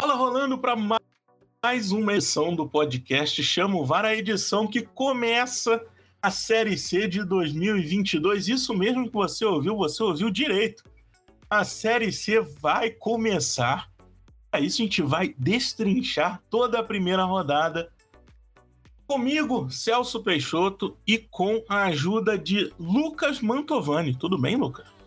Bola rolando para mais uma edição do podcast Chamo VAR, a edição que começa a Série C de 2022. Isso mesmo que você ouviu, você ouviu direito. A Série C vai começar. Para isso, a gente vai destrinchar toda a primeira rodada. Comigo, Celso Peixoto, e com a ajuda de Lucas Mantovani. Tudo bem, Lucas?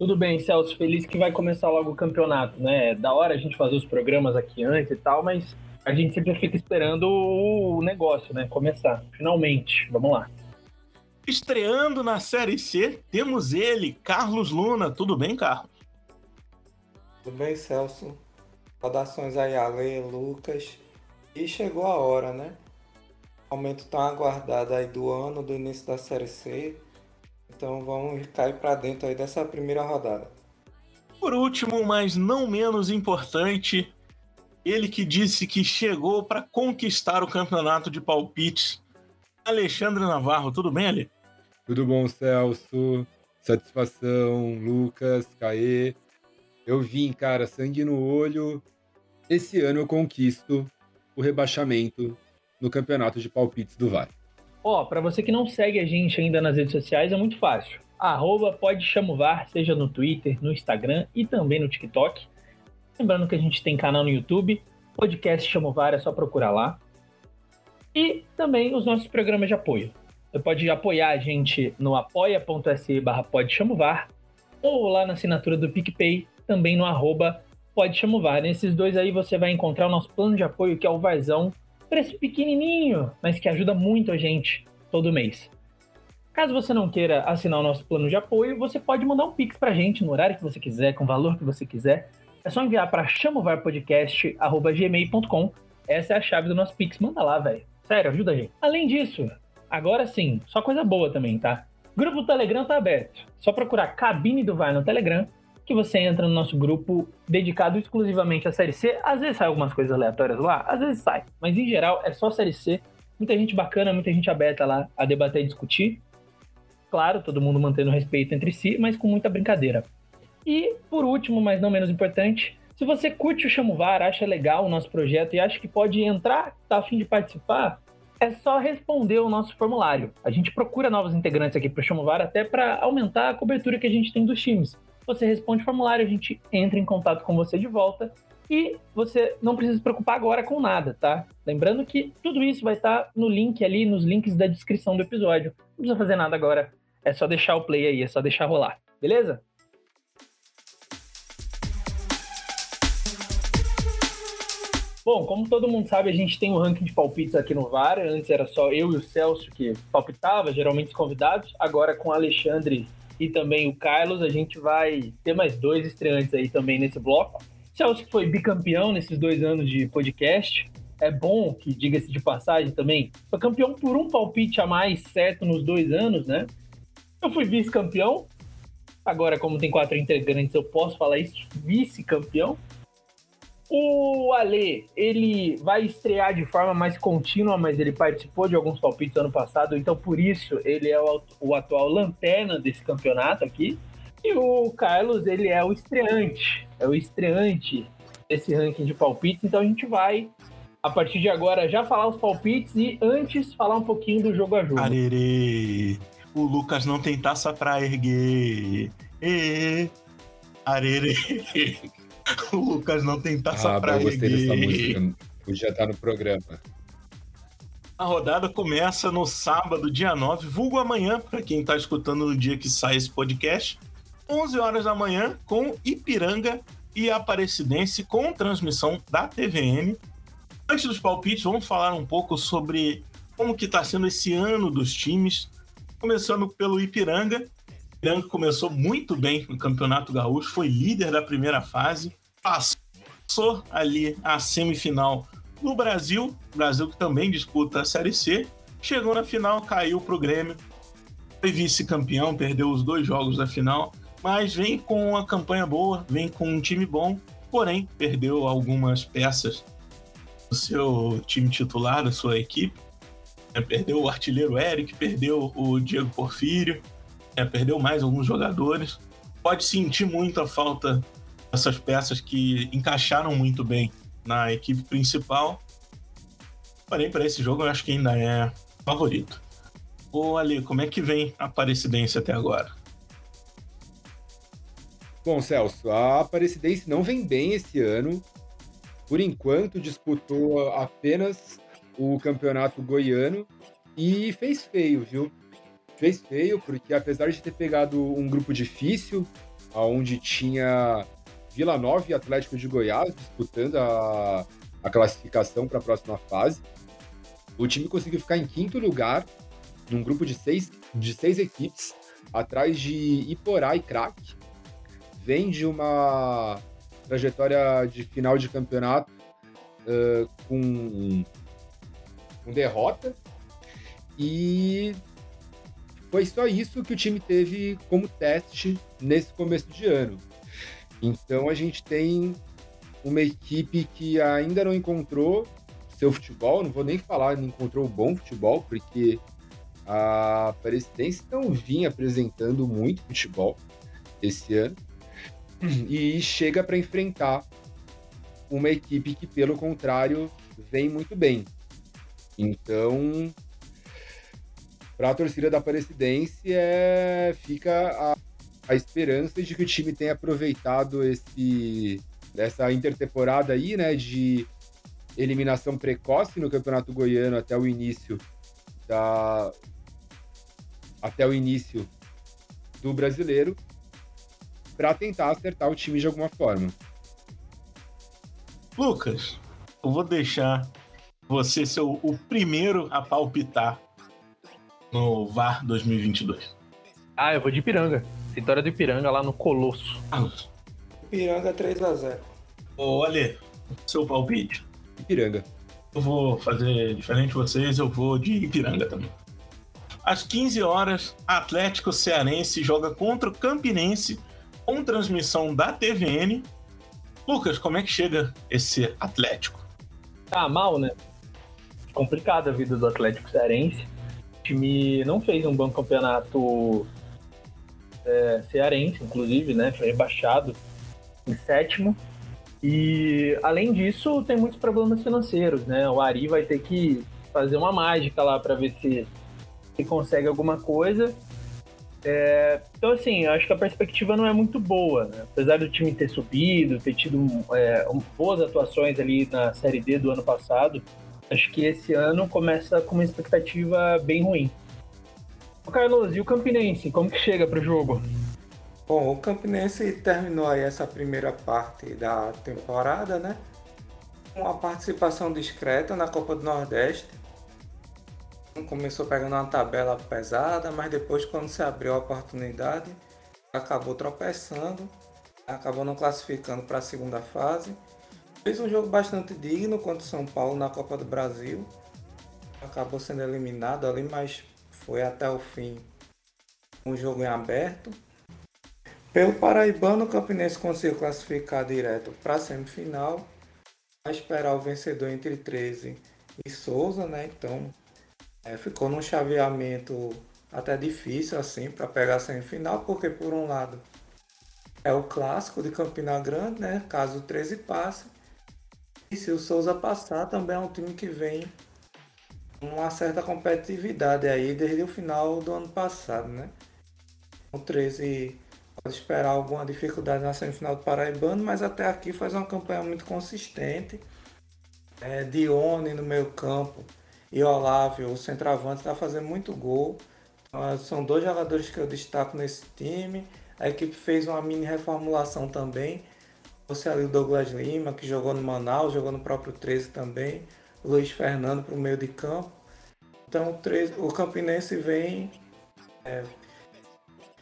Tudo bem, Celso. Feliz que vai começar logo o campeonato, né? É da hora a gente fazer os programas aqui antes e tal, mas a gente sempre fica esperando o negócio, né? Começar. Finalmente. Vamos lá. Estreando na Série C, temos ele, Carlos Luna. Tudo bem, Carlos? Tudo bem, Celso. Saudações aí, Ale, Lucas. E chegou a hora, né? Aumento tão aguardado aí do ano, do início da Série C. Então vamos cair para dentro aí dessa primeira rodada. Por último, mas não menos importante, ele que disse que chegou para conquistar o campeonato de palpites, Alexandre Navarro. Tudo bem, Ale? Tudo bom, Celso? Satisfação, Lucas, Caê. Eu vim, cara, sangue no olho. Esse ano eu conquisto o rebaixamento no campeonato de palpites do VAR. Ó, para você que não segue a gente ainda nas redes sociais, é muito fácil. Arroba pode chamovar, seja no Twitter, no Instagram e também no TikTok. Lembrando que a gente tem canal no YouTube, podcast Chamovar, é só procurar lá. E também os nossos programas de apoio. Você pode apoiar a gente no apoia.se barra ou lá na assinatura do PicPay, também no arroba podchamovar. Nesses dois aí você vai encontrar o nosso plano de apoio, que é o Varzão, preço pequenininho, mas que ajuda muito a gente todo mês. Caso você não queira assinar o nosso plano de apoio, você pode mandar um pix pra gente no horário que você quiser, com o valor que você quiser. É só enviar para chamovarpodcast@gmail.com. Essa é a chave do nosso pix. Manda lá, velho. Sério, ajuda a gente. Além disso, agora sim, só coisa boa também, tá? Grupo do Telegram tá aberto. Só procurar Cabine do Vai no Telegram que você entra no nosso grupo dedicado exclusivamente à Série C. Às vezes sai algumas coisas aleatórias lá, às vezes sai, mas em geral é só Série C. Muita gente bacana, muita gente aberta lá a debater e discutir. Claro, todo mundo mantendo respeito entre si, mas com muita brincadeira. E, por último, mas não menos importante, se você curte o Chamovar, acha legal o nosso projeto e acha que pode entrar, tá a fim de participar, é só responder o nosso formulário. A gente procura novos integrantes aqui para o Chamovar até para aumentar a cobertura que a gente tem dos times você responde o formulário, a gente entra em contato com você de volta e você não precisa se preocupar agora com nada, tá? Lembrando que tudo isso vai estar no link ali, nos links da descrição do episódio. Não precisa fazer nada agora, é só deixar o play aí, é só deixar rolar, beleza? Bom, como todo mundo sabe, a gente tem um ranking de palpites aqui no VAR. Antes era só eu e o Celso que palpitava, geralmente os convidados. Agora com o Alexandre e também o Carlos, a gente vai ter mais dois estreantes aí também nesse bloco. Celso foi bicampeão nesses dois anos de podcast. É bom que, diga-se de passagem também, foi campeão por um palpite a mais certo nos dois anos, né? Eu fui vice-campeão. Agora, como tem quatro integrantes, eu posso falar isso, vice-campeão. O Ale, ele vai estrear de forma mais contínua, mas ele participou de alguns palpites ano passado, então por isso ele é o, o atual lanterna desse campeonato aqui. E o Carlos, ele é o estreante, é o estreante desse ranking de palpites, então a gente vai, a partir de agora, já falar os palpites e antes falar um pouquinho do jogo a jogo. Arerê, o Lucas não tem taça pra erguer. E, arerê. o Lucas não tem taça ah, pra eu gostei dessa música. Podia estar no programa. A rodada começa no sábado, dia 9, vulgo amanhã, para quem está escutando no dia que sai esse podcast, 11 horas da manhã, com Ipiranga e Aparecidense, com transmissão da TVN. Antes dos palpites, vamos falar um pouco sobre como que está sendo esse ano dos times, começando pelo Ipiranga. O Ipiranga começou muito bem no Campeonato Gaúcho, foi líder da primeira fase, passou ali a semifinal no Brasil, Brasil que também disputa a Série C, chegou na final, caiu para o Grêmio, foi vice-campeão, perdeu os dois jogos da final, mas vem com uma campanha boa, vem com um time bom, porém perdeu algumas peças do seu time titular, da sua equipe. É, perdeu o artilheiro Eric, perdeu o Diego Porfírio, é, perdeu mais alguns jogadores. Pode sentir muito a falta essas peças que encaixaram muito bem na equipe principal. Porém, para esse jogo, eu acho que ainda é favorito. Ô, Ali, como é que vem a Aparecidense até agora? Bom, Celso, a Aparecidense não vem bem esse ano. Por enquanto, disputou apenas o campeonato goiano e fez feio, viu? Fez feio, porque apesar de ter pegado um grupo difícil, onde tinha Vila Nova e Atlético de Goiás disputando a, a classificação para a próxima fase, o time conseguiu ficar em quinto lugar, num grupo de seis, de seis equipes, atrás de Iporá e Crack. Vem de uma trajetória de final de campeonato uh, com, com derrota. E foi só isso que o time teve como teste nesse começo de ano. Então a gente tem uma equipe que ainda não encontrou seu futebol, não vou nem falar não encontrou bom futebol, porque a Aparecidense não vinha apresentando muito futebol esse ano e chega para enfrentar uma equipe que, pelo contrário, vem muito bem. Então, para a torcida da Aparecidense, é, fica a, a, esperança de que o time tenha aproveitado esse essa intertemporada aí, né, de eliminação precoce no Campeonato Goiano até o início da até o início do brasileiro para tentar acertar o time de alguma forma. Lucas, eu vou deixar você ser o, o primeiro a palpitar no VAR 2022. Ah, eu vou de Ipiranga. Vitória do Ipiranga lá no Colosso. Ipiranga 3x0. Ô, Ale, seu palpite? Ipiranga. Eu vou fazer diferente de vocês, eu vou de Ipiranga também. Às 15 horas, Atlético Cearense joga contra o Campinense com transmissão da TVN. Lucas, como é que chega esse Atlético? Tá mal, né? Complicada a vida do Atlético Cearense. O time não fez um bom campeonato é, cearense, inclusive, né? Foi rebaixado em sétimo. E além disso, tem muitos problemas financeiros, né? O Ari vai ter que fazer uma mágica lá para ver se, se consegue alguma coisa. É, então, assim, acho que a perspectiva não é muito boa. Né? Apesar do time ter subido, ter tido é, boas atuações ali na Série D do ano passado, acho que esse ano começa com uma expectativa bem ruim. Carlos, e o Campinense, como que chega o jogo? Bom, o Campinense terminou aí essa primeira parte da temporada, né? Com uma participação discreta na Copa do Nordeste começou pegando uma tabela pesada, mas depois quando se abriu a oportunidade, acabou tropeçando, acabou não classificando para a segunda fase. Fez um jogo bastante digno contra o São Paulo na Copa do Brasil. Acabou sendo eliminado ali, mas foi até o fim um jogo em aberto. Pelo Paraibano, o Campinense conseguiu classificar direto para a semifinal. Vai esperar o vencedor entre 13 e Souza, né? Então é, ficou num chaveamento até difícil assim para pegar a semifinal, porque por um lado é o clássico de Campina Grande, né? Caso o 13 passe. E se o Souza passar, também é um time que vem uma certa competitividade aí desde o final do ano passado, né? O 13 pode esperar alguma dificuldade na semifinal do Paraibano, mas até aqui faz uma campanha muito consistente. É, Dione no meio campo e Olávio, o centroavante, está fazendo muito gol. Então, são dois jogadores que eu destaco nesse time. A equipe fez uma mini reformulação também. Você ali o Douglas Lima, que jogou no Manaus, jogou no próprio 13 também. Luiz Fernando para o meio de campo. Então o, 13, o Campinense vem é,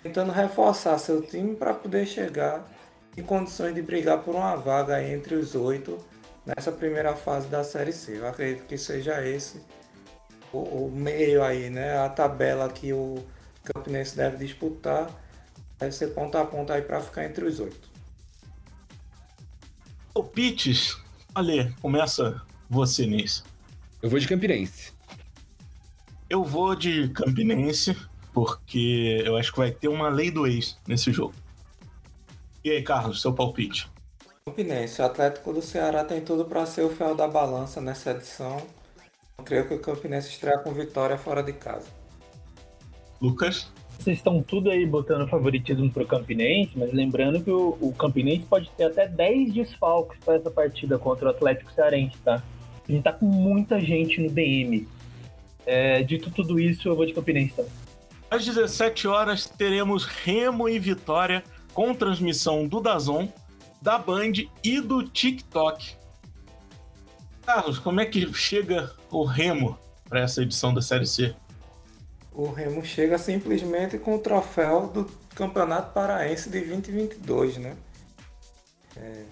tentando reforçar seu time para poder chegar em condições de brigar por uma vaga entre os oito nessa primeira fase da Série C. Eu acredito que seja esse o, o meio aí, né? A tabela que o Campinense deve disputar deve ser ponta a ponta aí para ficar entre os oito. O Pitches, Ale, começa você nisso. Eu vou de Campinense. Eu vou de Campinense, porque eu acho que vai ter uma lei do ex nesse jogo. E aí, Carlos, seu palpite? Campinense. O Atlético do Ceará tem tudo para ser o fiel da balança nessa edição. Eu creio que o Campinense estreia com vitória fora de casa. Lucas? Vocês estão tudo aí botando favoritismo pro Campinense, mas lembrando que o, o Campinense pode ter até 10 desfalques para essa partida contra o Atlético Cearense, tá? A gente tá com muita gente no DM. É, dito tudo isso, eu vou de Campinense também. Às 17 horas teremos Remo e Vitória com transmissão do Dazon, da Band e do TikTok. Carlos, como é que chega o Remo para essa edição da Série C? O Remo chega simplesmente com o troféu do Campeonato Paraense de 2022, né? É,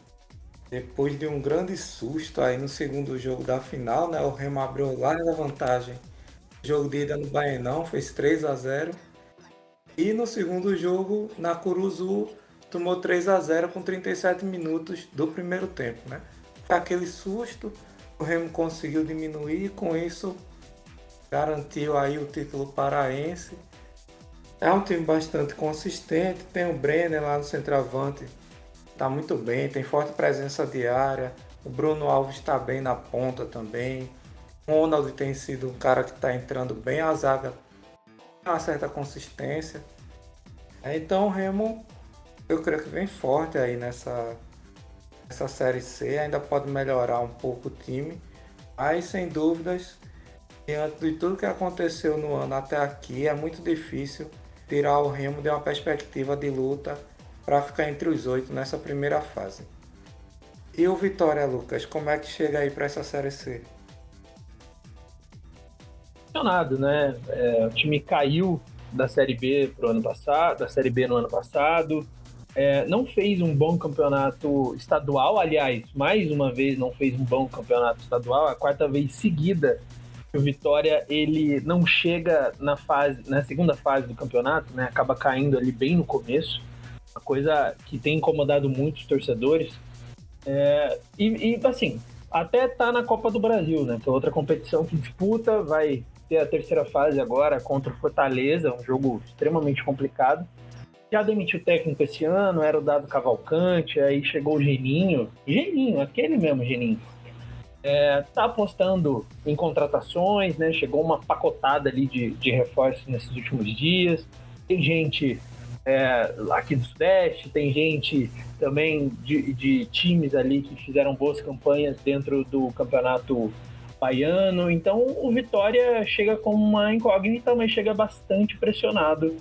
depois de um grande susto aí no segundo jogo da final, né? O Remo abriu larga vantagem. O jogo de ida no Baenão fez 3 a 0 e no segundo jogo, na Curuzu, tomou 3 a 0 com 37 minutos do primeiro tempo, né? Aquele susto, o Remo conseguiu diminuir, com isso garantiu aí o título paraense. É um time bastante consistente, tem o Brenner lá no centroavante, tá muito bem, tem forte presença diária. O Bruno Alves está bem na ponta também. O Ronald tem sido um cara que está entrando bem, a zaga uma certa consistência. Então o Remo, eu creio que vem forte aí nessa, nessa Série C, ainda pode melhorar um pouco o time, mas sem dúvidas, diante de tudo que aconteceu no ano até aqui, é muito difícil tirar o Remo de uma perspectiva de luta para ficar entre os oito nessa primeira fase. E o Vitória, Lucas, como é que chega aí para essa Série C? né? É, o time caiu da Série B pro ano passado, da Série B no ano passado. É, não fez um bom campeonato estadual, aliás, mais uma vez não fez um bom campeonato estadual, a quarta vez seguida que o Vitória ele não chega na fase, na segunda fase do campeonato, né? Acaba caindo ali bem no começo, uma coisa que tem incomodado muitos torcedores. É, e, e assim, até tá na Copa do Brasil, né? Que é outra competição que disputa, vai ter a terceira fase agora contra o Fortaleza, um jogo extremamente complicado. Já demitiu o técnico esse ano, era o Dado Cavalcante, aí chegou o Geninho. Geninho, aquele mesmo Geninho. É, tá apostando em contratações, né? Chegou uma pacotada ali de, de reforços nesses últimos dias. Tem gente é, aqui do Sudeste, tem gente também de, de times ali que fizeram boas campanhas dentro do campeonato baiano. Então o Vitória chega como uma incógnita, mas chega bastante pressionado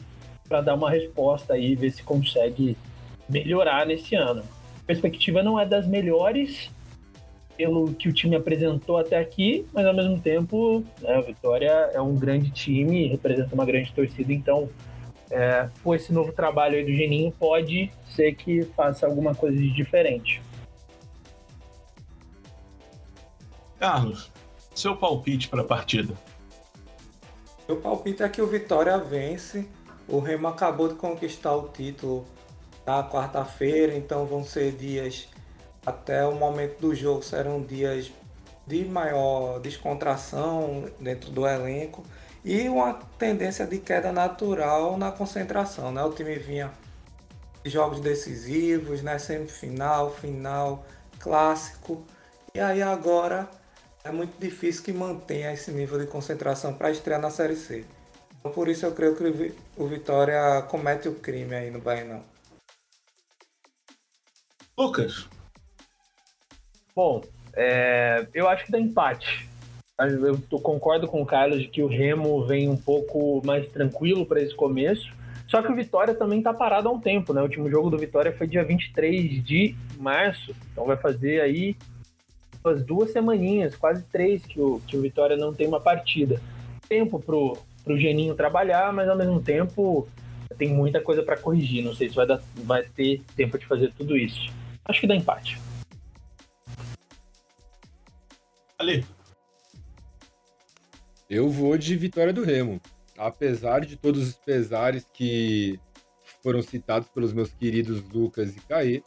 para dar uma resposta aí, ver se consegue melhorar nesse ano. A perspectiva não é das melhores pelo que o time apresentou até aqui, mas ao mesmo tempo né, Vitória é um grande time, representa uma grande torcida, então é, com esse novo trabalho aí do Geninho pode ser que faça alguma coisa de diferente. Carlos, seu palpite para a partida? Meu palpite é que o Vitória vence. O Remo acabou de conquistar o título na quarta-feira, então vão ser dias até o momento do jogo serão dias de maior descontração dentro do elenco e uma tendência de queda natural na concentração, né? O time vinha de jogos decisivos, né? Semifinal, final, clássico. E aí agora é muito difícil que mantenha esse nível de concentração para estrear na Série C. Então, por isso eu creio que o Vitória comete o crime aí no Bahia. Lucas. Bom, é, eu acho que dá empate. Eu concordo com o Carlos de que o Remo vem um pouco mais tranquilo para esse começo. Só que o Vitória também tá parado há um tempo, né? O último jogo do Vitória foi dia 23 de março. Então vai fazer aí umas duas semaninhas, quase três, que o, que o Vitória não tem uma partida. Tempo pro, pro Geninho trabalhar, mas ao mesmo tempo tem muita coisa para corrigir. Não sei se vai, dar, vai ter tempo de fazer tudo isso. Acho que dá empate. Ali. Eu vou de vitória do Remo. Apesar de todos os pesares que foram citados pelos meus queridos Lucas e Caê,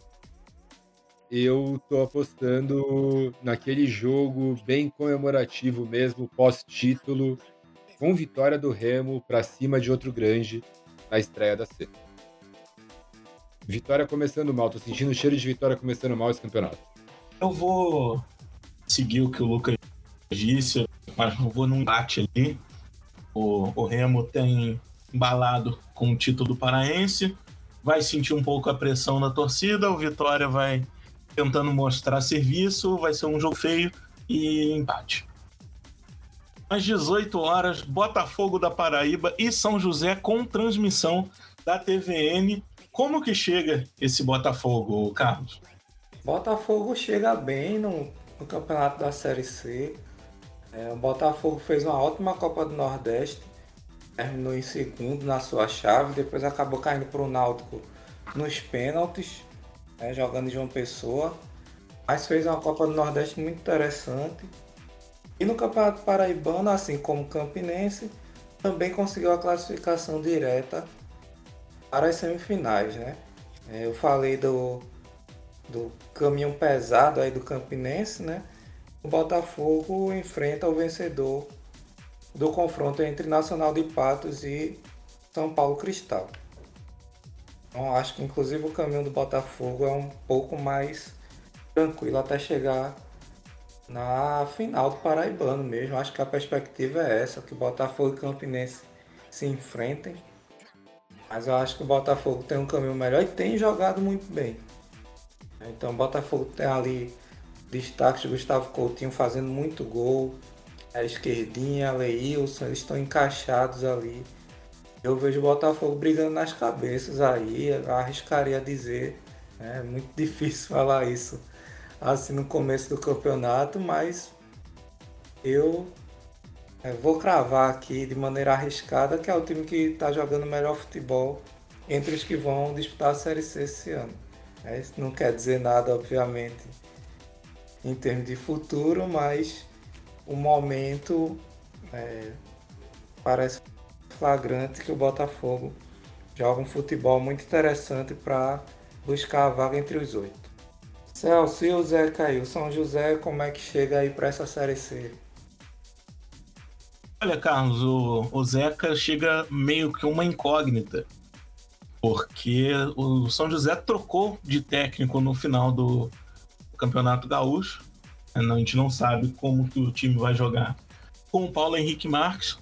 eu tô apostando naquele jogo bem comemorativo mesmo, pós-título, com vitória do Remo para cima de outro grande na estreia da C. Vitória começando mal, tô sentindo o cheiro de vitória começando mal esse campeonato. Eu vou seguir o que o Lucas disse, mas não vou num embate ali. O, o Remo tem embalado com o título paraense, vai sentir um pouco a pressão da torcida, o Vitória vai tentando mostrar serviço, vai ser um jogo feio e empate. Às 18 horas, Botafogo da Paraíba e São José com transmissão da TVN. Como que chega esse Botafogo, Carlos? Botafogo chega bem no, no campeonato da Série C. É, o Botafogo fez uma ótima Copa do Nordeste, terminou em segundo na sua chave, depois acabou caindo para o Náutico nos pênaltis, né, jogando em João Pessoa, mas fez uma Copa do Nordeste muito interessante. E no Campeonato Paraibano, assim como Campinense, também conseguiu a classificação direta para as semifinais, né? É, eu falei do, do pesado aí do Campinense, né? O Botafogo enfrenta o vencedor do confronto entre Nacional de Patos e São Paulo Cristal. Então, acho que inclusive o caminho do Botafogo é um pouco mais tranquilo até chegar na final do Paraibano mesmo. Acho que a perspectiva é essa, que Botafogo e Campinense se enfrentem. Mas eu acho que o Botafogo tem um caminho melhor e tem jogado muito bem. Então o Botafogo tem ali destaques de Gustavo Coutinho fazendo muito gol. A esquerdinha, Leilson, eles estão encaixados ali. Eu vejo o Botafogo brigando nas cabeças aí, arriscaria dizer. É muito difícil falar isso assim no começo do campeonato, mas eu é, vou cravar aqui de maneira arriscada que é o time que está jogando melhor futebol entre os que vão disputar a Série C esse ano. É, isso não quer dizer nada, obviamente, em termos de futuro, mas o momento é, parece flagrante que o Botafogo joga um futebol muito interessante para buscar a vaga entre os oito. Celso, e o Zé caiu? São José, como é que chega aí para essa Série C? Olha, Carlos, o, o Zeca chega meio que uma incógnita, porque o São José trocou de técnico no final do Campeonato Gaúcho. A gente não sabe como que o time vai jogar com o Paulo Henrique Marques.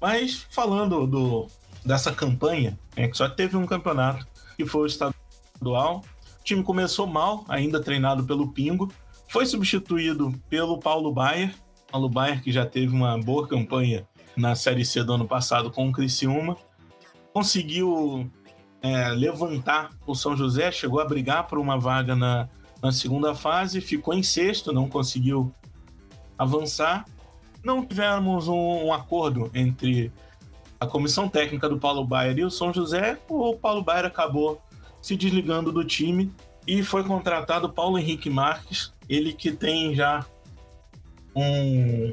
Mas falando do, dessa campanha, é que só teve um campeonato, que foi o estadual, o time começou mal, ainda treinado pelo Pingo. Foi substituído pelo Paulo Baier. Paulo Baier, que já teve uma boa campanha na Série C do ano passado com o Criciúma. Conseguiu é, levantar o São José, chegou a brigar por uma vaga na, na segunda fase, ficou em sexto, não conseguiu avançar. Não tivemos um, um acordo entre a comissão técnica do Paulo Baier e o São José. O Paulo Baier acabou se desligando do time e foi contratado Paulo Henrique Marques, ele que tem já um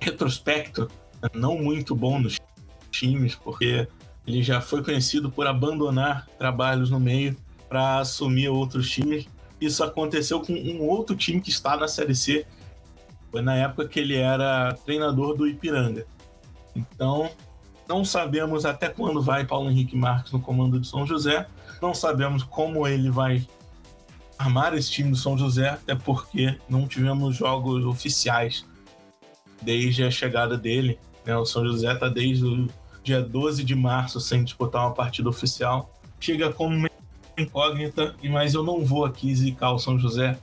retrospecto não muito bom nos times, porque ele já foi conhecido por abandonar trabalhos no meio para assumir outros times. Isso aconteceu com um outro time que está na Série C. Foi na época que ele era treinador do Ipiranga. Então, não sabemos até quando vai Paulo Henrique Marques no comando de São José. Não sabemos como ele vai armar esse time do São José, até porque não tivemos jogos oficiais desde a chegada dele. Né? O São José está desde o dia 12 de março sem disputar uma partida oficial. Chega como incógnita, mas eu não vou aqui zicar o São José,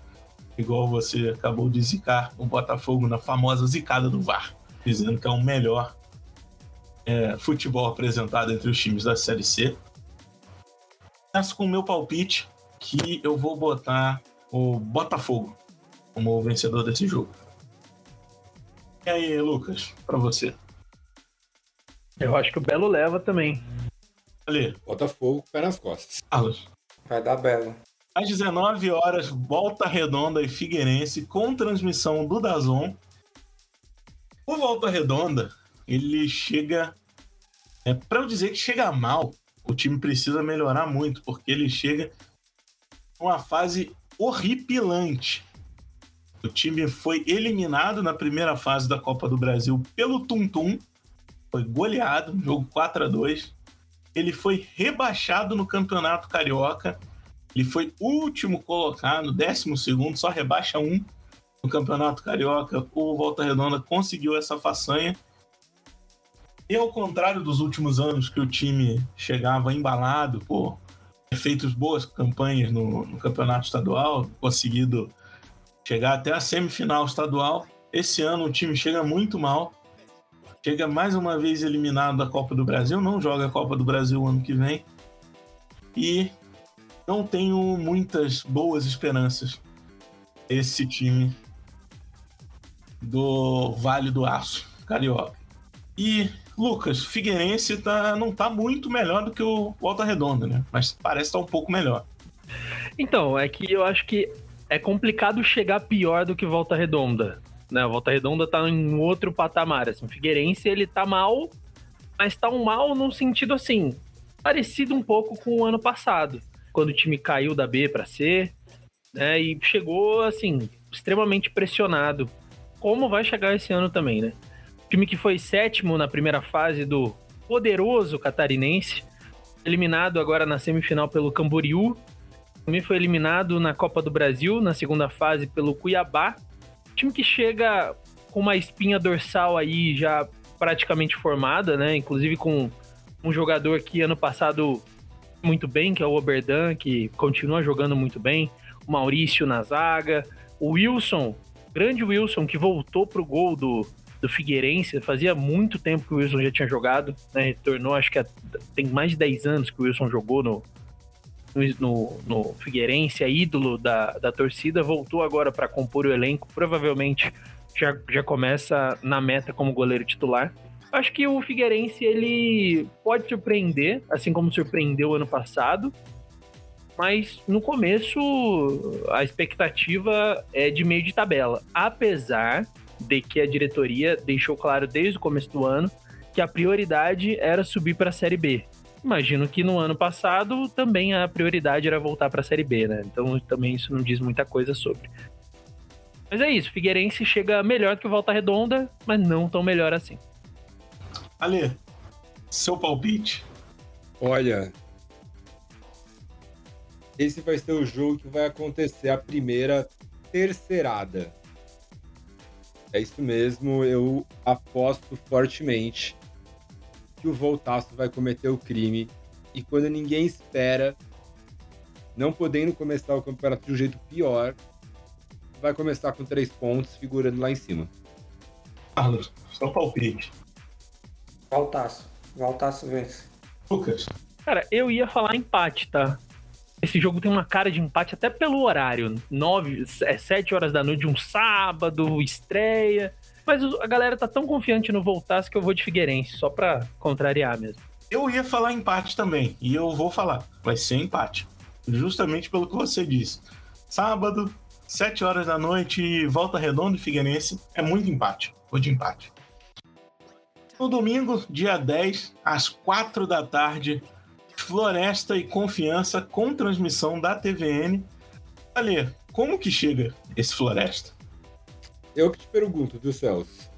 igual você acabou de zicar o Botafogo na famosa zicada do VAR, dizendo que é o melhor é, futebol apresentado entre os times da Série C começo com o meu palpite, que eu vou botar o Botafogo como vencedor desse jogo. E aí, Lucas, para você? Eu acho que o Belo leva também. Ali. Botafogo, pé nas costas. Carlos. Vai dar Belo. Às 19 horas, Volta Redonda e Figueirense com transmissão do Dazon. O Volta Redonda, ele chega. É, para eu dizer que chega mal, o time precisa melhorar muito, porque ele chega numa fase horripilante. O time foi eliminado na primeira fase da Copa do Brasil pelo Tum Tum, foi goleado, jogo 4 a 2 ele foi rebaixado no Campeonato Carioca. Ele foi último colocado, décimo segundo, só rebaixa um no Campeonato Carioca. O Volta Redonda conseguiu essa façanha. E ao contrário dos últimos anos que o time chegava embalado por feitos boas campanhas no, no campeonato estadual, conseguido chegar até a semifinal estadual, esse ano o time chega muito mal. Chega mais uma vez eliminado da Copa do Brasil, não joga a Copa do Brasil ano que vem. E não tenho muitas boas esperanças esse time do Vale do Aço, Carioca. E Lucas, Figueirense tá, não tá muito melhor do que o Volta Redonda, né? Mas parece estar tá um pouco melhor. Então, é que eu acho que é complicado chegar pior do que Volta Redonda. Né? Volta Redonda tá em outro patamar. Assim. O Figueirense, ele tá mal, mas tá um mal num sentido assim, parecido um pouco com o ano passado, quando o time caiu da B para C, né? E chegou assim, extremamente pressionado. Como vai chegar esse ano também, né? time que foi sétimo na primeira fase do poderoso catarinense, eliminado agora na semifinal pelo Camboriú. Também foi eliminado na Copa do Brasil, na segunda fase, pelo Cuiabá. Time que chega com uma espinha dorsal aí já praticamente formada, né? Inclusive com um jogador que ano passado muito bem, que é o Oberdan, que continua jogando muito bem. O Maurício na zaga. O Wilson, grande Wilson, que voltou pro gol do, do Figueirense. Fazia muito tempo que o Wilson já tinha jogado, né? Retornou, acho que tem mais de 10 anos que o Wilson jogou no, no, no Figueirense, é ídolo da, da torcida. Voltou agora para compor o elenco. Provavelmente já, já começa na meta como goleiro titular. Acho que o Figueirense ele pode surpreender, assim como surpreendeu ano passado. Mas no começo a expectativa é de meio de tabela. Apesar de que a diretoria deixou claro desde o começo do ano que a prioridade era subir para a Série B. Imagino que no ano passado também a prioridade era voltar para a Série B, né? Então também isso não diz muita coisa sobre. Mas é isso, Figueirense chega melhor do que o Volta Redonda, mas não tão melhor assim. Ale, seu palpite. Olha, esse vai ser o jogo que vai acontecer a primeira terceirada. É isso mesmo, eu aposto fortemente que o Voltaço vai cometer o crime e quando ninguém espera, não podendo começar o campeonato de um jeito pior, vai começar com três pontos, figurando lá em cima. Carlos, só palpite. Voltaço. Voltaço vence. Lucas. Cara, eu ia falar empate, tá? Esse jogo tem uma cara de empate até pelo horário. Nove, é, sete horas da noite, um sábado, estreia. Mas a galera tá tão confiante no Voltaço que eu vou de Figueirense, só pra contrariar mesmo. Eu ia falar empate também, e eu vou falar. Vai ser empate. Justamente pelo que você disse. Sábado, sete horas da noite, Volta Redonda e Figueirense. É muito empate. Vou de empate. No domingo, dia 10, às quatro da tarde, Floresta e Confiança com transmissão da TVN. Ale, como que chega esse Floresta? Eu que te pergunto, viu, Celso?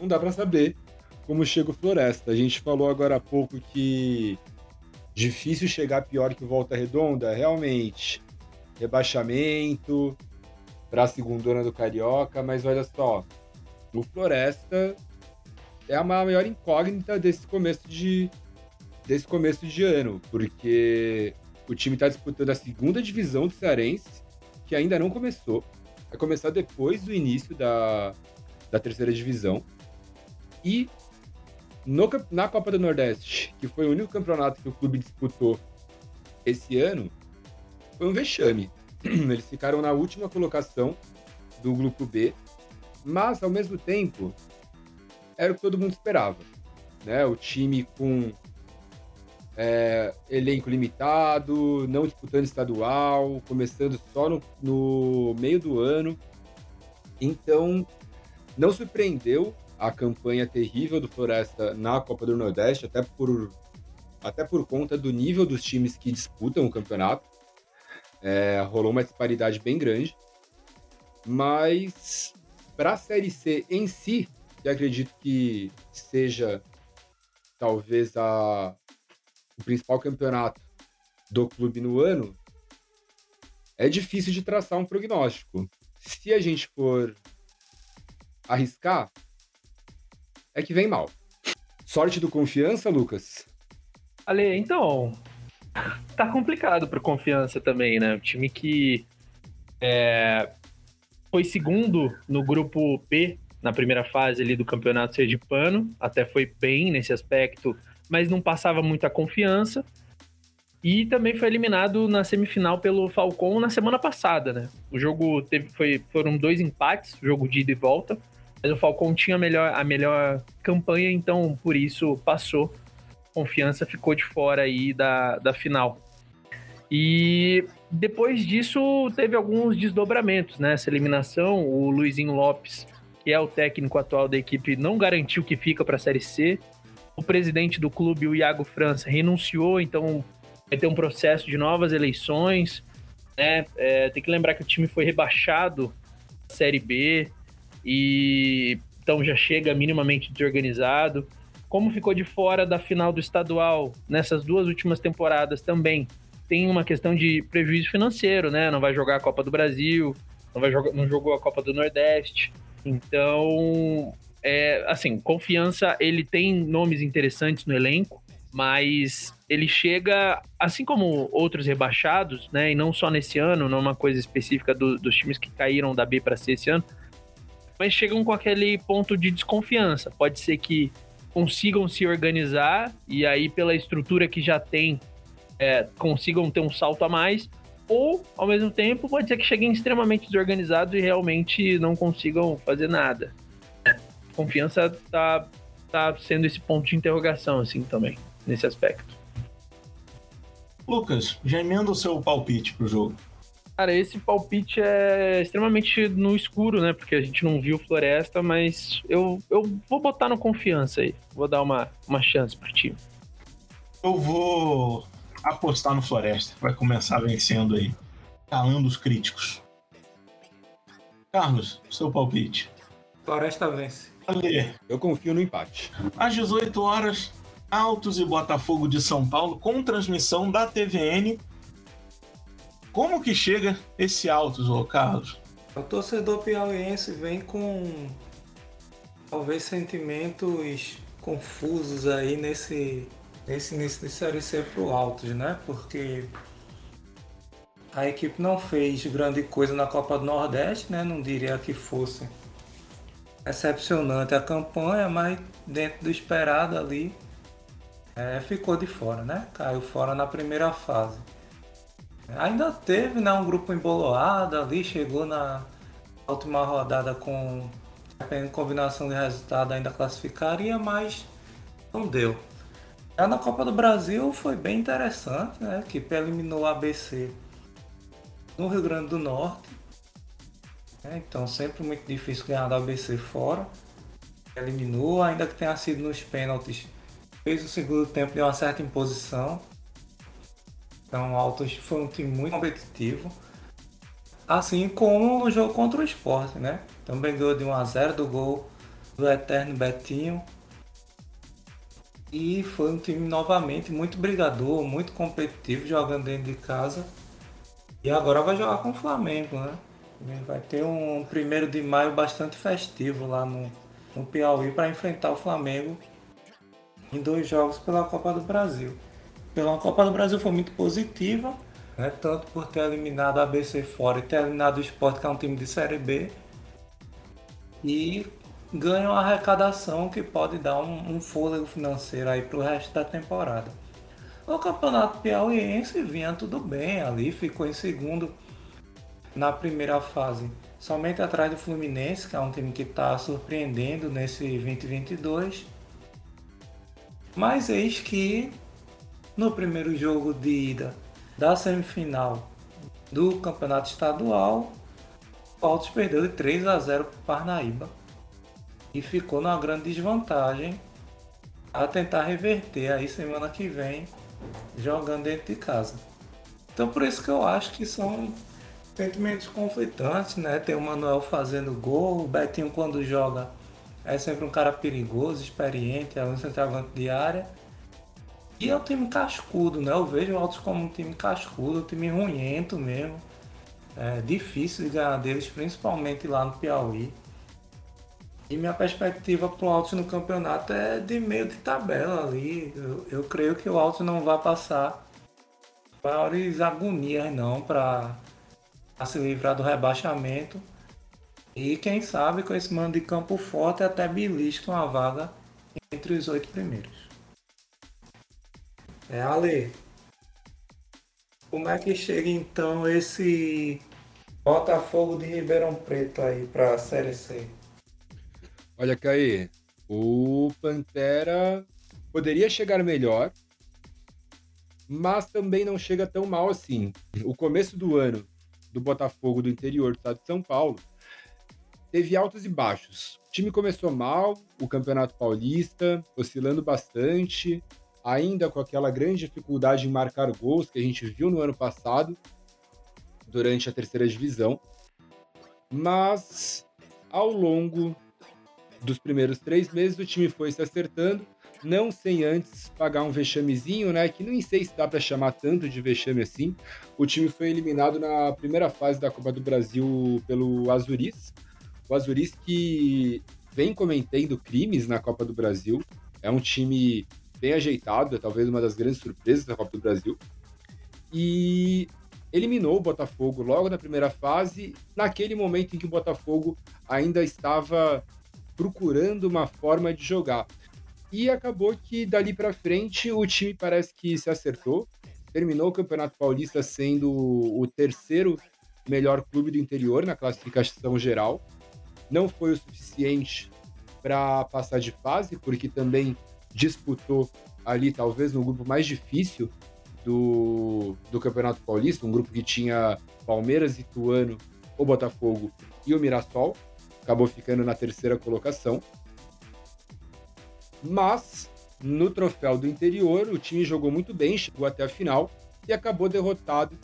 Não dá para saber como chega o Floresta. A gente falou agora há pouco que difícil chegar pior que Volta Redonda, realmente. Rebaixamento para a segunda do Carioca, mas olha só, o Floresta é a maior incógnita desse começo de, desse começo de ano, porque o time está disputando a segunda divisão do Cearense, que ainda não começou. Vai começar depois do início da, da terceira divisão. E no, na Copa do Nordeste, que foi o único campeonato que o clube disputou esse ano, foi um vexame. Eles ficaram na última colocação do grupo B, mas ao mesmo tempo era o que todo mundo esperava. Né? O time com é, elenco limitado, não disputando estadual, começando só no, no meio do ano. Então, não surpreendeu a campanha terrível do Floresta na Copa do Nordeste, até por, até por conta do nível dos times que disputam o campeonato. É, rolou uma disparidade bem grande. Mas para a Série C em si, que acredito que seja talvez a, o principal campeonato do clube no ano, é difícil de traçar um prognóstico. Se a gente for arriscar, é que vem mal. Sorte do confiança, Lucas? Ale, então. Tá complicado pro confiança também, né? O time que é, foi segundo no grupo P na primeira fase ali do campeonato sergipano, até foi bem nesse aspecto, mas não passava muita confiança. E também foi eliminado na semifinal pelo Falcon na semana passada, né? O jogo teve, foi, foram dois empates, jogo de ida e volta. Mas o Falcon tinha a melhor, a melhor campanha, então por isso passou. Confiança ficou de fora aí da, da final. E depois disso teve alguns desdobramentos, né? Essa eliminação, o Luizinho Lopes, que é o técnico atual da equipe, não garantiu que fica para a Série C. O presidente do clube, o Iago França, renunciou, então vai ter um processo de novas eleições. Né? É, tem que lembrar que o time foi rebaixado da Série B e então já chega minimamente desorganizado. Como ficou de fora da final do estadual nessas duas últimas temporadas também, tem uma questão de prejuízo financeiro, né? Não vai jogar a Copa do Brasil, não vai jogar, não jogou a Copa do Nordeste. Então, é, assim, confiança, ele tem nomes interessantes no elenco, mas ele chega, assim como outros rebaixados, né, e não só nesse ano, não é uma coisa específica do, dos times que caíram da B para C esse ano, mas chegam com aquele ponto de desconfiança. Pode ser que consigam se organizar e aí pela estrutura que já tem é, consigam ter um salto a mais, ou ao mesmo tempo pode ser que cheguem extremamente desorganizados e realmente não consigam fazer nada. Confiança tá, tá sendo esse ponto de interrogação assim também nesse aspecto. Lucas, já emenda o seu palpite pro jogo. Cara, esse palpite é extremamente no escuro, né? Porque a gente não viu Floresta, mas eu, eu vou botar no confiança aí. Vou dar uma, uma chance pro time. Eu vou apostar no Floresta. Vai começar vencendo aí. Calando os críticos. Carlos, seu palpite. Floresta vence. Ale. Eu confio no empate. Às 18 horas, Altos e Botafogo de São Paulo, com transmissão da TVN. Como que chega esse Altos, ô Carlos? O torcedor piauiense vem com talvez sentimentos confusos aí nesse, nesse início de Série C pro Altos, né? Porque a equipe não fez grande coisa na Copa do Nordeste, né? Não diria que fosse excepcionante a campanha, mas dentro do esperado ali é, ficou de fora, né? Caiu fora na primeira fase. Ainda teve né, um grupo emboloado ali, chegou na última rodada com combinação de resultado ainda classificaria, mas não deu. Já na Copa do Brasil foi bem interessante, né? Que eliminou o ABC no Rio Grande do Norte. É, então sempre muito difícil ganhar do ABC fora. Eliminou, ainda que tenha sido nos pênaltis fez o segundo tempo de uma certa imposição. Então o Altos foi um time muito competitivo. Assim como no jogo contra o Sport, né? Também ganhou de 1 a 0 do gol do Eterno Betinho. E foi um time novamente muito brigador, muito competitivo, jogando dentro de casa. E agora vai jogar com o Flamengo, né? Vai ter um primeiro de maio bastante festivo lá no, no Piauí para enfrentar o Flamengo em dois jogos pela Copa do Brasil. Pela Copa do Brasil foi muito positiva, né? tanto por ter eliminado a ABC fora e ter eliminado o Sport, que é um time de Série B, e ganha uma arrecadação que pode dar um, um fôlego financeiro aí para o resto da temporada. O campeonato piauiense vinha tudo bem ali, ficou em segundo na primeira fase, somente atrás do Fluminense, que é um time que está surpreendendo nesse 2022. Mas eis que no primeiro jogo de ida da semifinal do campeonato estadual, o Altos perdeu de 3 a 0 para o Parnaíba e ficou numa grande desvantagem a tentar reverter aí semana que vem jogando dentro de casa. Então por isso que eu acho que são sentimentos conflitantes, né? Tem o Manuel fazendo gol, o Betinho quando joga é sempre um cara perigoso, experiente, é um centroavante de área. E é um time cascudo, né? Eu vejo o Altos como um time cascudo, um time ruimento mesmo. É difícil de ganhar deles, principalmente lá no Piauí. E minha perspectiva para o Altos no campeonato é de meio de tabela ali. Eu, eu creio que o Altos não vai passar maiores agonias não para se livrar do rebaixamento. E quem sabe com esse mando de campo forte até belisca uma vaga entre os oito primeiros. É, Ale. Como é que chega então esse Botafogo de Ribeirão Preto aí para a Série C? Olha, Caí, o Pantera poderia chegar melhor, mas também não chega tão mal assim. O começo do ano do Botafogo do interior do estado de São Paulo teve altos e baixos. O time começou mal, o Campeonato Paulista, oscilando bastante, ainda com aquela grande dificuldade em marcar gols que a gente viu no ano passado, durante a terceira divisão. Mas ao longo dos primeiros três meses o time foi se acertando, não sem antes pagar um vexamezinho, né? Que nem sei se dá para chamar tanto de vexame assim. O time foi eliminado na primeira fase da Copa do Brasil pelo Azuris. O Azuris que vem cometendo crimes na Copa do Brasil. É um time bem ajeitado, é talvez uma das grandes surpresas da Copa do Brasil. E eliminou o Botafogo logo na primeira fase, naquele momento em que o Botafogo ainda estava procurando uma forma de jogar. E acabou que dali para frente o time parece que se acertou, terminou o Campeonato Paulista sendo o terceiro melhor clube do interior na classificação geral. Não foi o suficiente para passar de fase, porque também disputou ali, talvez, no grupo mais difícil do, do Campeonato Paulista, um grupo que tinha Palmeiras, Ituano, o Botafogo e o Mirassol. Acabou ficando na terceira colocação. Mas, no troféu do interior, o time jogou muito bem, chegou até a final e acabou derrotado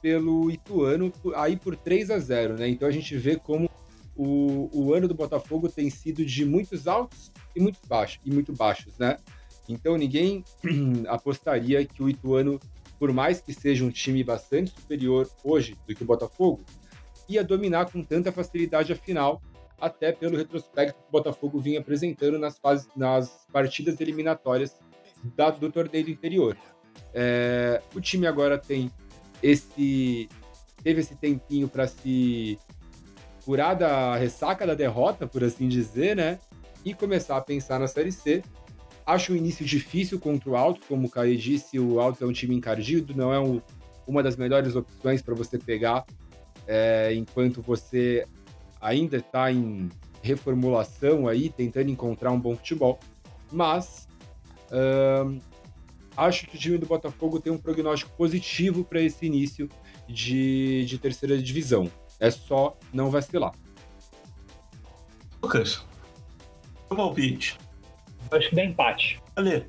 pelo Ituano aí por 3 a 0, né? Então a gente vê como o, o ano do Botafogo tem sido de muitos altos e muitos baixos, e muito baixos, né? Então ninguém apostaria que o Ituano, por mais que seja um time bastante superior hoje do que o Botafogo, ia dominar com tanta facilidade a final, até pelo retrospecto que o Botafogo vinha apresentando nas, fases, nas partidas eliminatórias da, do torneio interior. É, o time agora tem esse teve esse tempinho para se curar da ressaca da derrota, por assim dizer, né? e começar a pensar na Série C. Acho o início difícil contra o Altos, como o Caio disse, o Altos é um time encardido, não é um, uma das melhores opções para você pegar é, enquanto você ainda está em reformulação aí, tentando encontrar um bom futebol. Mas hum, acho que o time do Botafogo tem um prognóstico positivo para esse início de, de terceira divisão. É só não vacilar. Lucas, palpite? Acho que dá empate. Ale.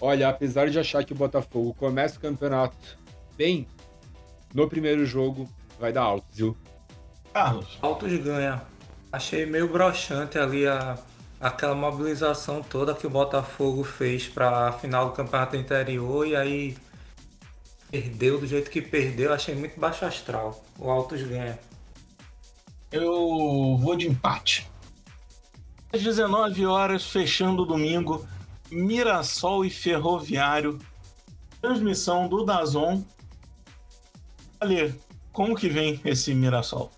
Olha, apesar de achar que o Botafogo começa o campeonato bem, no primeiro jogo vai dar altos, viu? Carlos. Altos ganha. Achei meio broxante ali a, aquela mobilização toda que o Botafogo fez para a final do campeonato interior e aí perdeu do jeito que perdeu. Achei muito baixo astral. O Altos ganha. Eu vou de empate. Às 19 horas, fechando o domingo, Mirassol e Ferroviário. Transmissão do Dazon. Ali, como que vem esse Mirassol?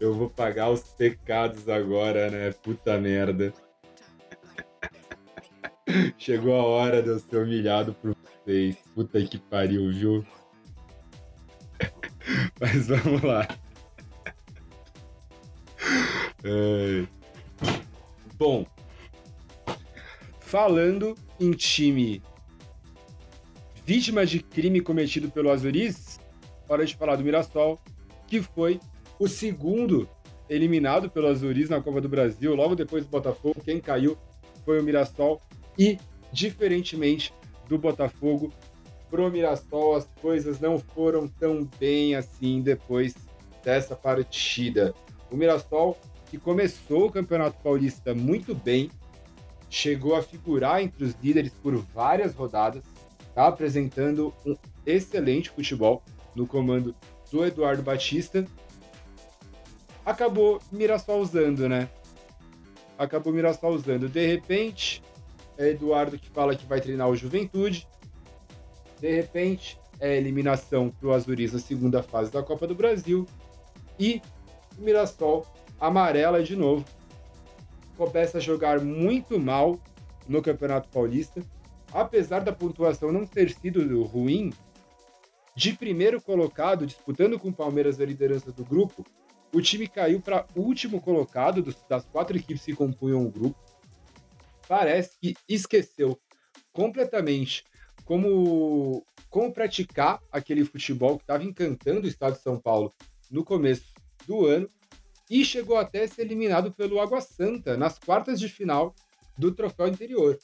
Eu vou pagar os pecados agora, né? Puta merda. Chegou a hora de eu ser humilhado por vocês. Puta que pariu, viu? Mas vamos lá. Ai. Bom, falando em time vítima de crime cometido pelo Azuris, hora de falar do Mirassol, que foi o segundo eliminado pelo Azuris na Copa do Brasil, logo depois do Botafogo. Quem caiu foi o Mirassol e, diferentemente do Botafogo, pro Mirassol as coisas não foram tão bem assim depois dessa partida. O Mirassol que começou o Campeonato Paulista muito bem, chegou a figurar entre os líderes por várias rodadas, está apresentando um excelente futebol no comando do Eduardo Batista. Acabou Mirassol usando, né? Acabou Mirassol usando. De repente, é Eduardo que fala que vai treinar o Juventude. De repente, é eliminação para o Azuris na segunda fase da Copa do Brasil. E o Mirassol amarela de novo. Começa a jogar muito mal no Campeonato Paulista. Apesar da pontuação não ter sido ruim, de primeiro colocado, disputando com o Palmeiras a liderança do grupo, o time caiu para último colocado dos, das quatro equipes que compunham o grupo. Parece que esqueceu completamente como, como praticar aquele futebol que estava encantando o estado de São Paulo no começo do ano e chegou até a ser eliminado pelo Água Santa nas quartas de final do troféu interior.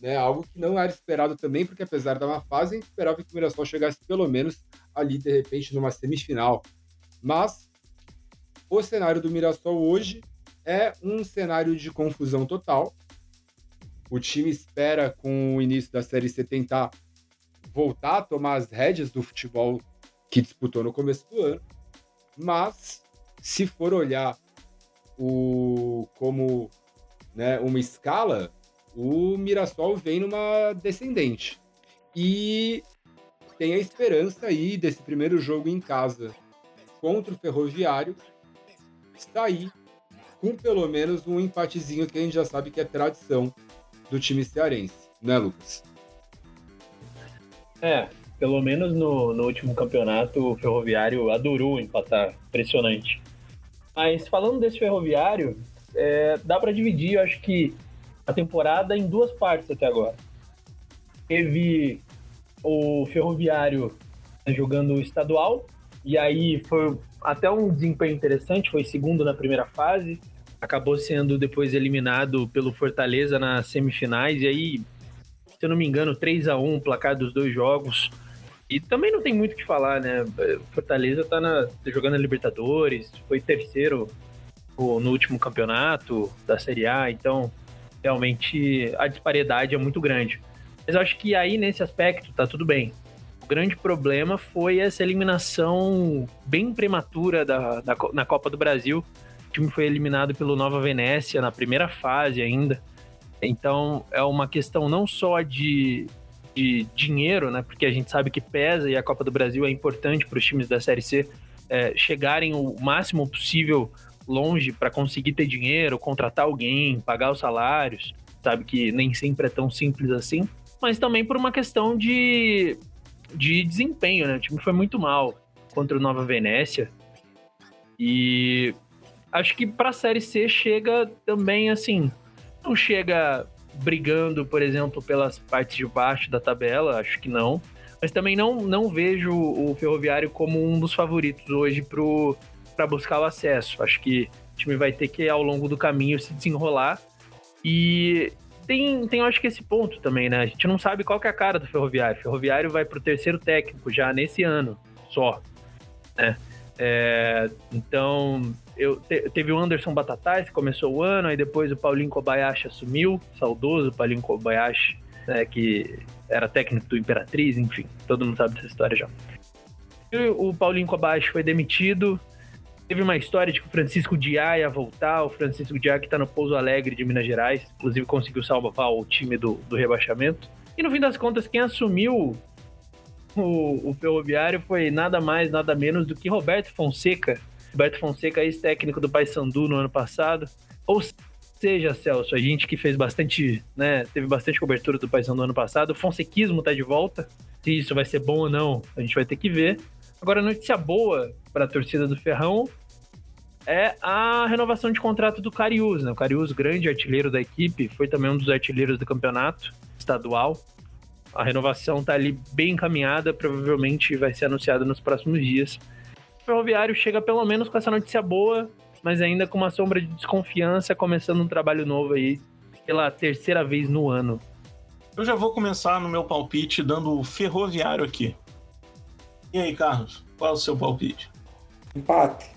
Né? Algo que não era esperado também, porque apesar da uma fase, a gente esperava que o Mirassol chegasse pelo menos ali, de repente, numa semifinal. Mas o cenário do Mirassol hoje é um cenário de confusão total. O time espera, com o início da Série C, tentar voltar a tomar as rédeas do futebol que disputou no começo do ano. Mas, se for olhar o como né, uma escala, o Mirassol vem numa descendente. E tem a esperança aí desse primeiro jogo em casa contra o Ferroviário sair com pelo menos um empatezinho que a gente já sabe que é tradição do time cearense, né, Lucas? É, pelo menos no, no último campeonato o Ferroviário adorou empatar, impressionante. Mas falando desse Ferroviário, é, dá para dividir, eu acho que a temporada em duas partes até agora. Teve o Ferroviário jogando estadual, e aí foi até um desempenho interessante, foi segundo na primeira fase, acabou sendo depois eliminado pelo Fortaleza nas semifinais, e aí, se eu não me engano, 3 a 1 placar dos dois jogos. E também não tem muito o que falar, né? Fortaleza tá, na, tá jogando a Libertadores, foi terceiro no último campeonato da Série A, então realmente a disparidade é muito grande. Mas acho que aí nesse aspecto tá tudo bem. Grande problema foi essa eliminação bem prematura da, da, na Copa do Brasil. O time foi eliminado pelo Nova Venécia na primeira fase ainda. Então é uma questão não só de, de dinheiro, né? Porque a gente sabe que pesa e a Copa do Brasil é importante para os times da Série C é, chegarem o máximo possível longe para conseguir ter dinheiro, contratar alguém, pagar os salários. Sabe que nem sempre é tão simples assim. Mas também por uma questão de de desempenho, né? O time foi muito mal contra o Nova Venécia. E acho que para a Série C chega também assim, não chega brigando, por exemplo, pelas partes de baixo da tabela, acho que não. Mas também não, não vejo o Ferroviário como um dos favoritos hoje para buscar o acesso. Acho que o time vai ter que, ao longo do caminho, se desenrolar. E tem, tem, acho que esse ponto também, né? A gente não sabe qual que é a cara do Ferroviário. O Ferroviário vai pro terceiro técnico já nesse ano, só. Né? É, então, eu, te, teve o Anderson Batatais, que começou o ano, aí depois o Paulinho Kobayashi assumiu, saudoso Paulinho Kobayashi, né, que era técnico do Imperatriz, enfim, todo mundo sabe dessa história já. E o Paulinho Kobayashi foi demitido, Teve uma história de que o Francisco Diá ia voltar, o Francisco Diá que tá no Pouso Alegre de Minas Gerais, inclusive conseguiu salvar o time do, do rebaixamento. E no fim das contas, quem assumiu o, o Ferroviário foi nada mais, nada menos do que Roberto Fonseca. Roberto Fonseca, ex-técnico do Paysandu no ano passado. Ou seja, Celso, a gente que fez bastante, né, teve bastante cobertura do Paysandu no ano passado, o fonsequismo tá de volta. Se isso vai ser bom ou não, a gente vai ter que ver. Agora, notícia boa para a torcida do Ferrão é a renovação de contrato do Carius, né? O Carius, grande artilheiro da equipe, foi também um dos artilheiros do campeonato estadual. A renovação está ali bem encaminhada, provavelmente vai ser anunciada nos próximos dias. O Ferroviário chega pelo menos com essa notícia boa, mas ainda com uma sombra de desconfiança, começando um trabalho novo aí pela terceira vez no ano. Eu já vou começar no meu palpite dando o Ferroviário aqui. E aí, Carlos, qual é o seu palpite? Empate.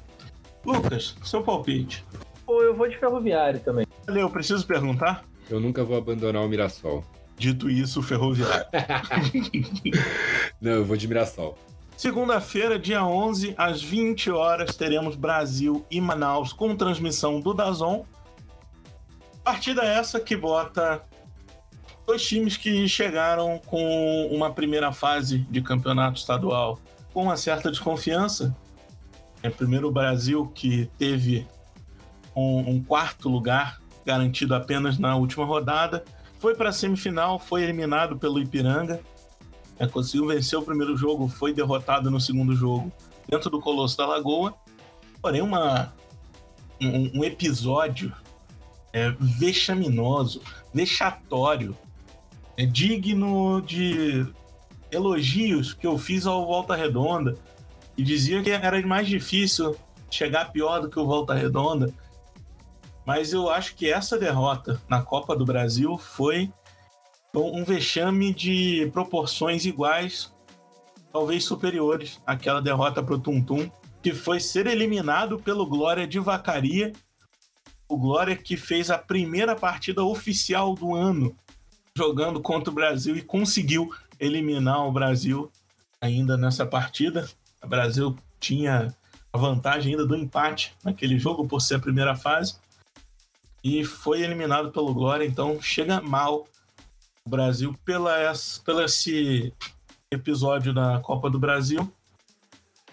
Lucas, seu palpite. Pô, eu vou de ferroviário também. Eu preciso perguntar? Eu nunca vou abandonar o Mirassol. Dito isso, Ferroviário. Não, eu vou de Mirassol. Segunda-feira, dia 11, às 20 horas, teremos Brasil e Manaus com transmissão do Dazon. Partida essa que bota dois times que chegaram com uma primeira fase de campeonato estadual com uma certa desconfiança. É primeiro Brasil que teve um, um quarto lugar garantido apenas na última rodada, foi para a semifinal, foi eliminado pelo Ipiranga é, conseguiu vencer o primeiro jogo, foi derrotado no segundo jogo dentro do Colosso da Lagoa. Porém, uma, um, um episódio é, vexaminoso, vexatório, é, digno de elogios que eu fiz ao Volta Redonda e dizia que era mais difícil chegar pior do que o Volta Redonda. Mas eu acho que essa derrota na Copa do Brasil foi um vexame de proporções iguais, talvez superiores, àquela derrota para o Tum, que foi ser eliminado pelo Glória de Vacaria. O Glória que fez a primeira partida oficial do ano jogando contra o Brasil e conseguiu eliminar o Brasil ainda nessa partida. O Brasil tinha a vantagem ainda do empate naquele jogo por ser a primeira fase e foi eliminado pelo Glória, então chega mal o Brasil pela, esse episódio da Copa do Brasil.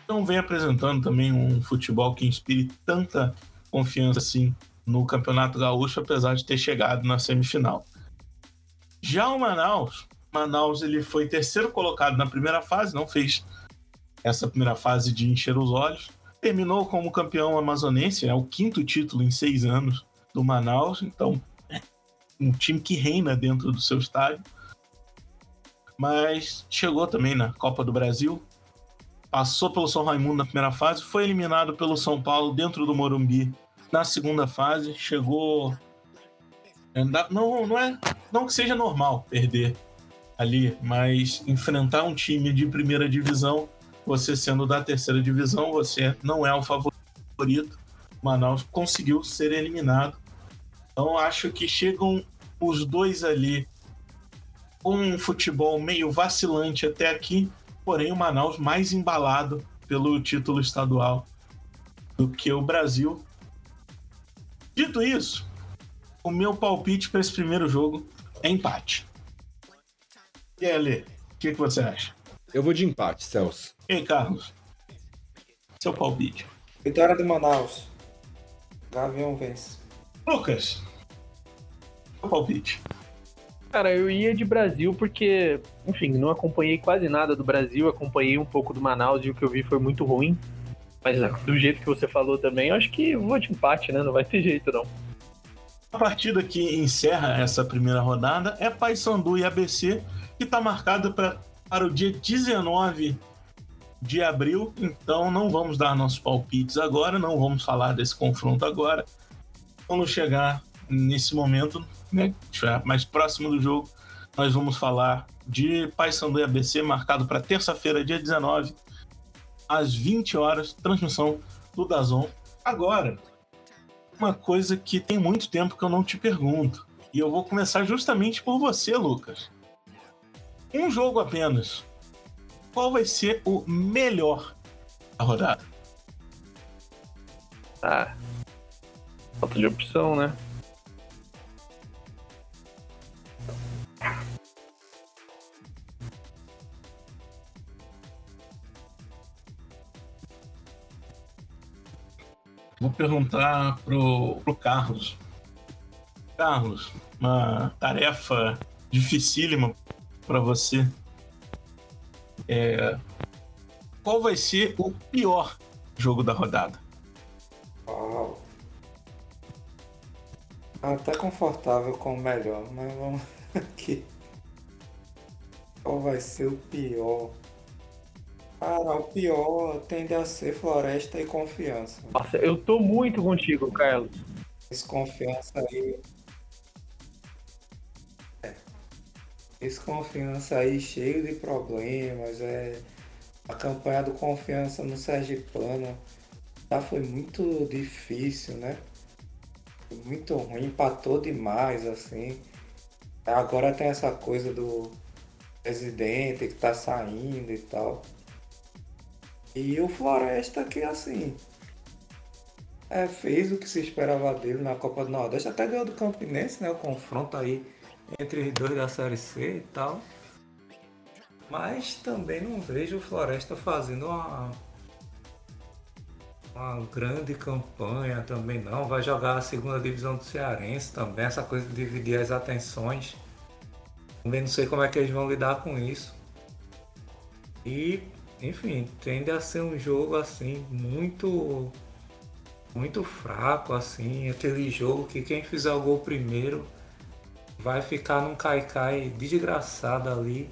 Então vem apresentando também um futebol que inspire tanta confiança assim no Campeonato Gaúcho, apesar de ter chegado na semifinal. Já o Manaus, Manaus ele foi terceiro colocado na primeira fase, não fez essa primeira fase de encher os olhos. Terminou como campeão amazonense, é o quinto título em seis anos do Manaus, então um time que reina dentro do seu estádio. Mas chegou também na Copa do Brasil, passou pelo São Raimundo na primeira fase, foi eliminado pelo São Paulo dentro do Morumbi na segunda fase, chegou. Não, não é. Não que seja normal perder ali, mas enfrentar um time de primeira divisão, você sendo da terceira divisão, você não é o favorito. Manaus conseguiu ser eliminado então acho que chegam os dois ali com um futebol meio vacilante até aqui, porém o Manaus mais embalado pelo título estadual do que o Brasil. Dito isso, o meu palpite para esse primeiro jogo é empate. E Ale, o que, que você acha? Eu vou de empate, Celso. E aí, Carlos? Seu palpite. Vitória do Manaus. Gavião vence. Lucas, o palpite. Cara, eu ia de Brasil porque, enfim, não acompanhei quase nada do Brasil, acompanhei um pouco do Manaus e o que eu vi foi muito ruim. Mas do jeito que você falou também, eu acho que vou de empate, né? Não vai ter jeito, não. A partida que encerra essa primeira rodada é Paysandu e ABC, que está marcada pra, para o dia 19 de abril. Então não vamos dar nossos palpites agora, não vamos falar desse confronto agora. Vamos chegar nesse momento, né, mais próximo do jogo, nós vamos falar de Paysandu e ABC, marcado para terça-feira, dia 19, às 20 horas, transmissão do Dazon. Agora, uma coisa que tem muito tempo que eu não te pergunto, e eu vou começar justamente por você, Lucas. Um jogo apenas. Qual vai ser o melhor da rodada? Ah, falta de opção, né? Vou perguntar pro, pro Carlos. Carlos, uma tarefa dificílima para você. É, qual vai ser o pior jogo da rodada? Uau. Até confortável com o melhor, mas vamos aqui. Qual vai ser o pior? Cara, o pior tende a ser floresta e confiança. Nossa, eu tô muito contigo, Carlos. Desconfiança aí. Desconfiança aí cheio de problemas. É... A campanha do confiança no Sergipano já foi muito difícil, né? Foi muito ruim, empatou demais, assim. Agora tem essa coisa do presidente que tá saindo e tal. E o Floresta que assim. É, fez o que se esperava dele na Copa do Nordeste, até ganhou do Campinense, né? O confronto aí entre os dois da Série C e tal. Mas também não vejo o Floresta fazendo uma, uma grande campanha também não. Vai jogar a segunda divisão do Cearense também, essa coisa de dividir as atenções. Também não sei como é que eles vão lidar com isso. E, enfim, tende a ser um jogo assim muito muito fraco assim, aquele jogo que quem fizer o gol primeiro vai ficar num caicai desgraçado ali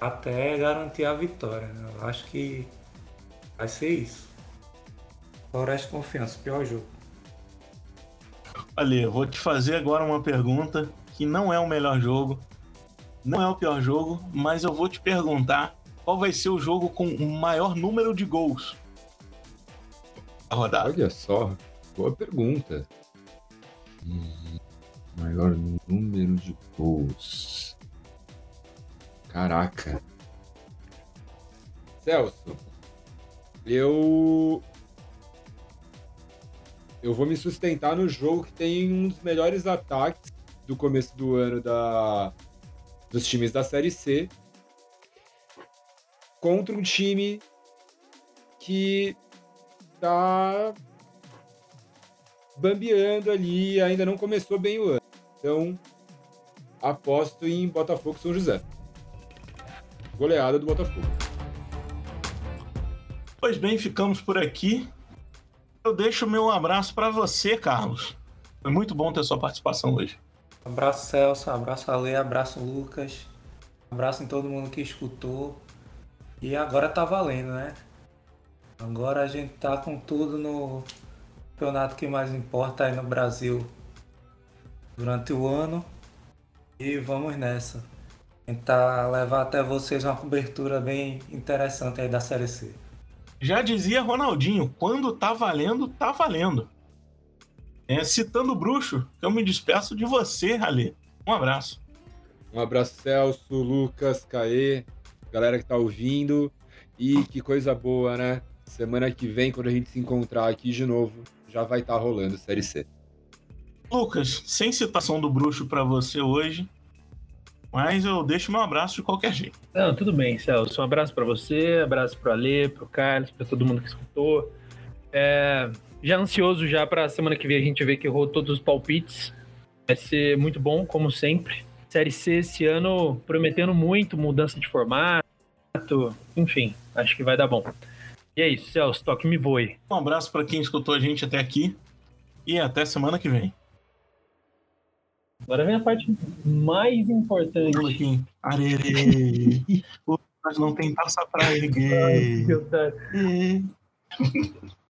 até garantir a vitória. Né? Eu acho que vai ser isso. Floresta Confiança, pior jogo. Olha, vou te fazer agora uma pergunta que não é o melhor jogo, não é o pior jogo, mas eu vou te perguntar qual vai ser o jogo com o maior número de gols a rodada. Olha só, boa pergunta. Hum, maior número de gols. Caraca. Celso, eu eu vou me sustentar no jogo que tem um dos melhores ataques do começo do ano da, dos times da Série C contra um time que tá bambeando ali, ainda não começou bem o ano. Então, aposto em Botafogo São José. Goleada do Botafogo. Pois bem, ficamos por aqui. Eu deixo o meu abraço para você, Carlos. Foi muito bom ter sua participação hoje. Abraço, Celso. Abraço, Ale. Abraço, Lucas. Abraço em todo mundo que escutou. E agora tá valendo, né? Agora a gente tá com tudo no campeonato que mais importa aí no Brasil durante o ano. E vamos nessa. Tentar levar até vocês uma cobertura bem interessante aí da Série C. Já dizia Ronaldinho, quando tá valendo, tá valendo. É, citando o bruxo, eu me despeço de você, Ralê. Um abraço. Um abraço, Celso, Lucas, Caê, galera que tá ouvindo. E que coisa boa, né? Semana que vem, quando a gente se encontrar aqui de novo, já vai estar tá rolando Série C. Lucas, sem citação do bruxo para você hoje, mas eu deixo meu abraço de qualquer jeito. Não, tudo bem, Celso. Um abraço para você, abraço para Alê, para o Carlos, para todo mundo que escutou. É, já ansioso já para semana que vem a gente ver que errou todos os palpites. Vai ser muito bom, como sempre. Série C esse ano prometendo muito, mudança de formato, enfim, acho que vai dar bom. E é isso, Celso, toque me voe. Um abraço para quem escutou a gente até aqui e até semana que vem. Agora vem a parte mais importante. Aqui. Arerê. Mas não tem taça pra erguer. Ai.